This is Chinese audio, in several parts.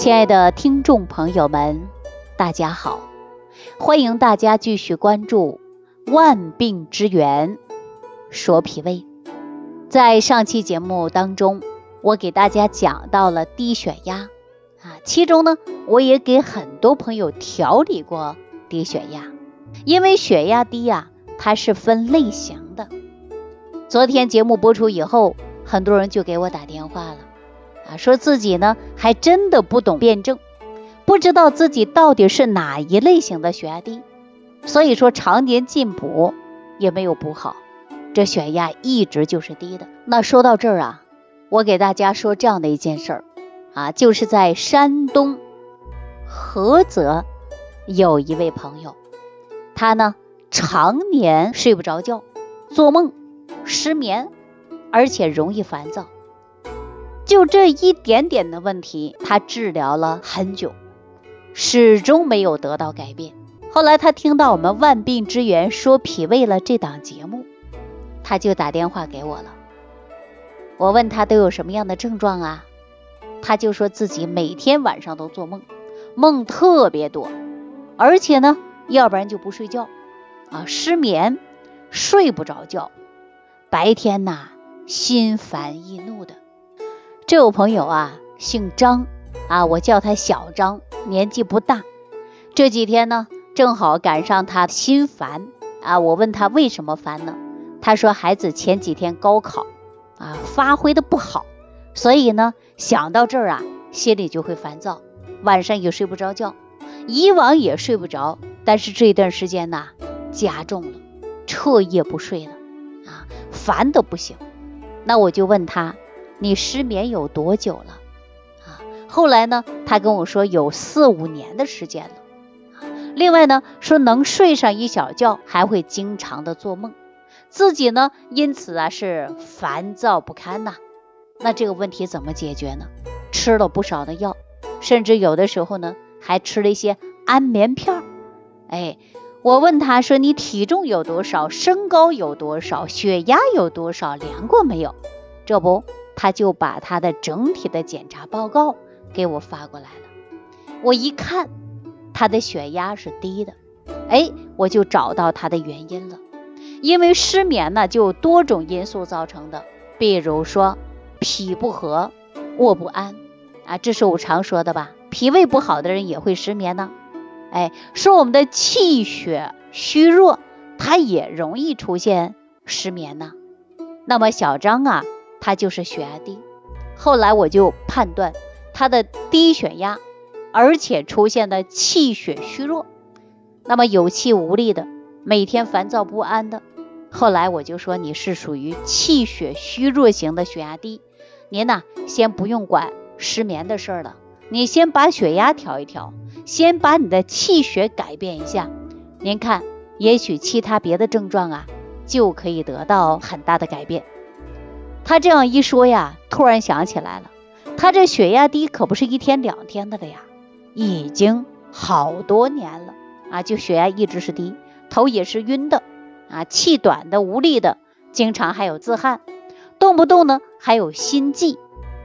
亲爱的听众朋友们，大家好，欢迎大家继续关注《万病之源说脾胃》。在上期节目当中，我给大家讲到了低血压啊，其中呢，我也给很多朋友调理过低血压，因为血压低呀，它是分类型的。昨天节目播出以后，很多人就给我打电话了。说自己呢还真的不懂辩证，不知道自己到底是哪一类型的血压低，所以说常年进补也没有补好，这血压一直就是低的。那说到这儿啊，我给大家说这样的一件事儿啊，就是在山东菏泽有一位朋友，他呢常年睡不着觉，做梦失眠，而且容易烦躁。就这一点点的问题，他治疗了很久，始终没有得到改变。后来他听到我们万病之源说脾胃了这档节目，他就打电话给我了。我问他都有什么样的症状啊？他就说自己每天晚上都做梦，梦特别多，而且呢，要不然就不睡觉，啊，失眠，睡不着觉，白天呐心烦易怒的。这位朋友啊，姓张啊，我叫他小张，年纪不大。这几天呢，正好赶上他心烦啊。我问他为什么烦呢？他说孩子前几天高考啊，发挥的不好，所以呢，想到这儿啊，心里就会烦躁，晚上也睡不着觉。以往也睡不着，但是这段时间呢，加重了，彻夜不睡了啊，烦的不行。那我就问他。你失眠有多久了？啊，后来呢，他跟我说有四五年的时间了。另外呢，说能睡上一小觉，还会经常的做梦，自己呢因此啊是烦躁不堪呐。那这个问题怎么解决呢？吃了不少的药，甚至有的时候呢还吃了一些安眠片儿。哎，我问他说你体重有多少？身高有多少？血压有多少？量过没有？这不。他就把他的整体的检查报告给我发过来了，我一看他的血压是低的，哎，我就找到他的原因了。因为失眠呢，就多种因素造成的，比如说脾不和、卧不安啊，这是我常说的吧。脾胃不好的人也会失眠呢。哎，说我们的气血虚弱，他也容易出现失眠呢。那么小张啊。他就是血压低，后来我就判断他的低血压，而且出现的气血虚弱，那么有气无力的，每天烦躁不安的。后来我就说你是属于气血虚弱型的血压低，您呢先不用管失眠的事儿了，你先把血压调一调，先把你的气血改变一下，您看也许其他别的症状啊就可以得到很大的改变。他这样一说呀，突然想起来了，他这血压低可不是一天两天的了呀，已经好多年了啊，就血压一直是低，头也是晕的啊，气短的无力的，经常还有自汗，动不动呢还有心悸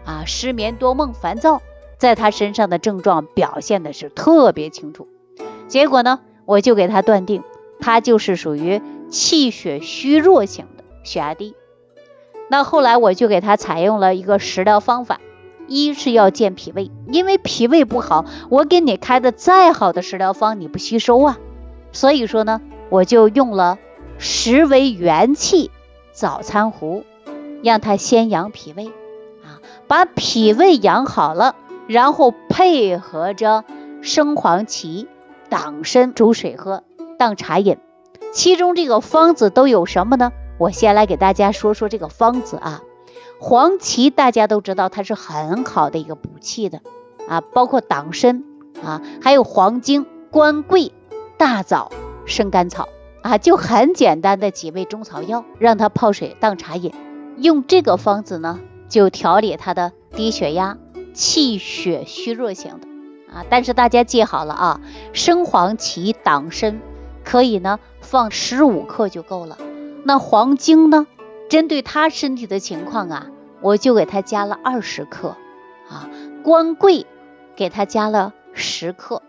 啊，失眠多梦烦躁，在他身上的症状表现的是特别清楚。结果呢，我就给他断定，他就是属于气血虚弱型的血压低。那后来我就给他采用了一个食疗方法，一是要健脾胃，因为脾胃不好，我给你开的再好的食疗方你不吸收啊，所以说呢，我就用了食为元气早餐壶，让他先养脾胃啊，把脾胃养好了，然后配合着生黄芪、党参煮水喝，当茶饮，其中这个方子都有什么呢？我先来给大家说说这个方子啊，黄芪大家都知道它是很好的一个补气的啊，包括党参啊，还有黄精、官桂、大枣、生甘草啊，就很简单的几味中草药，让它泡水当茶饮，用这个方子呢，就调理他的低血压、气血虚弱型的啊。但是大家记好了啊，生黄芪、党参可以呢放十五克就够了。那黄精呢？针对他身体的情况啊，我就给他加了二十克啊。官桂给他加了十克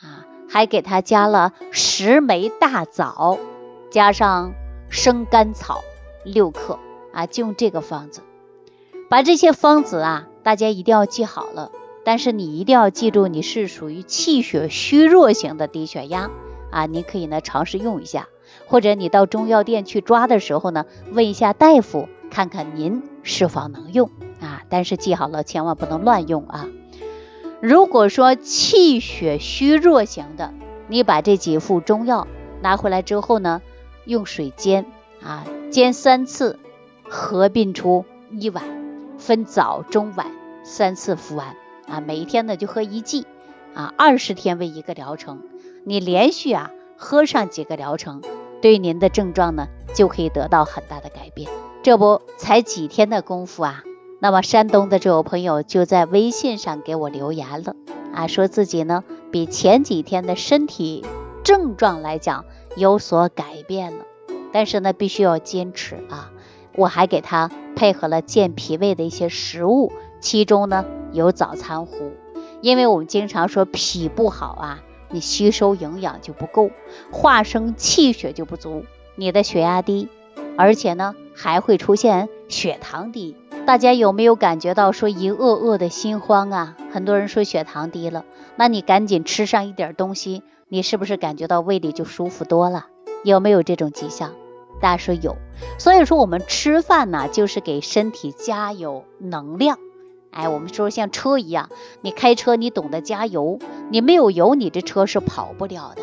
啊，还给他加了十枚大枣，加上生甘草六克啊，就用这个方子。把这些方子啊，大家一定要记好了。但是你一定要记住，你是属于气血虚弱型的低血压啊，你可以呢尝试用一下，或者你到中药店去抓的时候呢，问一下大夫，看看您是否能用啊。但是记好了，千万不能乱用啊。如果说气血虚弱型的，你把这几副中药拿回来之后呢，用水煎啊，煎三次，合并出一碗，分早中晚三次服完。啊，每一天呢就喝一剂，啊，二十天为一个疗程，你连续啊喝上几个疗程，对您的症状呢就可以得到很大的改变。这不才几天的功夫啊，那么山东的这位朋友就在微信上给我留言了，啊，说自己呢比前几天的身体症状来讲有所改变了，但是呢必须要坚持啊，我还给他配合了健脾胃的一些食物，其中呢。有早餐糊，因为我们经常说脾不好啊，你吸收营养就不够，化生气血就不足，你的血压低，而且呢还会出现血糖低。大家有没有感觉到说一饿饿的心慌啊？很多人说血糖低了，那你赶紧吃上一点东西，你是不是感觉到胃里就舒服多了？有没有这种迹象？大家说有。所以说我们吃饭呢，就是给身体加油能量。哎，我们说像车一样，你开车你懂得加油，你没有油，你这车是跑不了的。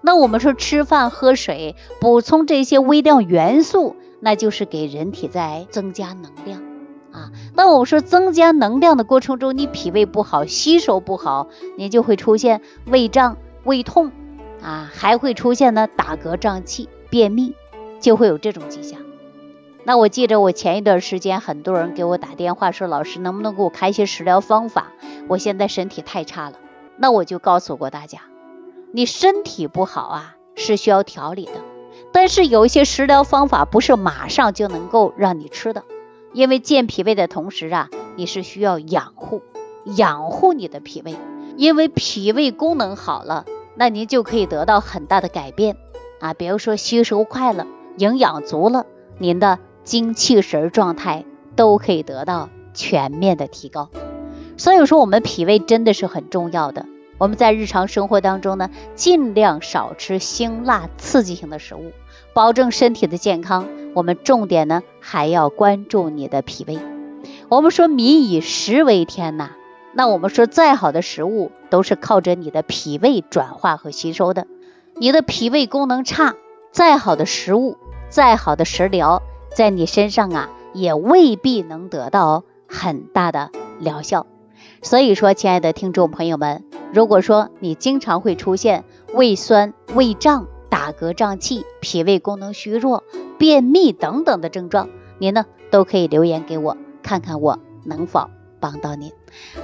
那我们说吃饭喝水，补充这些微量元素，那就是给人体在增加能量啊。那我们说增加能量的过程中，你脾胃不好，吸收不好，你就会出现胃胀、胃痛啊，还会出现呢打嗝、胀气、便秘，就会有这种迹象。那我记着，我前一段时间很多人给我打电话说，老师能不能给我开一些食疗方法？我现在身体太差了。那我就告诉过大家，你身体不好啊，是需要调理的。但是有一些食疗方法不是马上就能够让你吃的，因为健脾胃的同时啊，你是需要养护，养护你的脾胃。因为脾胃功能好了，那您就可以得到很大的改变啊，比如说吸收快了，营养足了，您的。精气神状态都可以得到全面的提高，所以说我们脾胃真的是很重要的。我们在日常生活当中呢，尽量少吃辛辣刺激性的食物，保证身体的健康。我们重点呢还要关注你的脾胃。我们说民以食为天呐，那我们说再好的食物都是靠着你的脾胃转化和吸收的。你的脾胃功能差，再好的食物，再好的食疗。在你身上啊，也未必能得到很大的疗效。所以说，亲爱的听众朋友们，如果说你经常会出现胃酸、胃胀、打嗝、胀气、脾胃功能虚弱、便秘等等的症状，您呢都可以留言给我，看看我能否帮到您。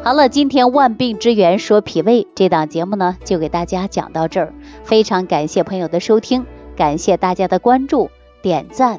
好了，今天万病之源说脾胃这档节目呢，就给大家讲到这儿。非常感谢朋友的收听，感谢大家的关注、点赞。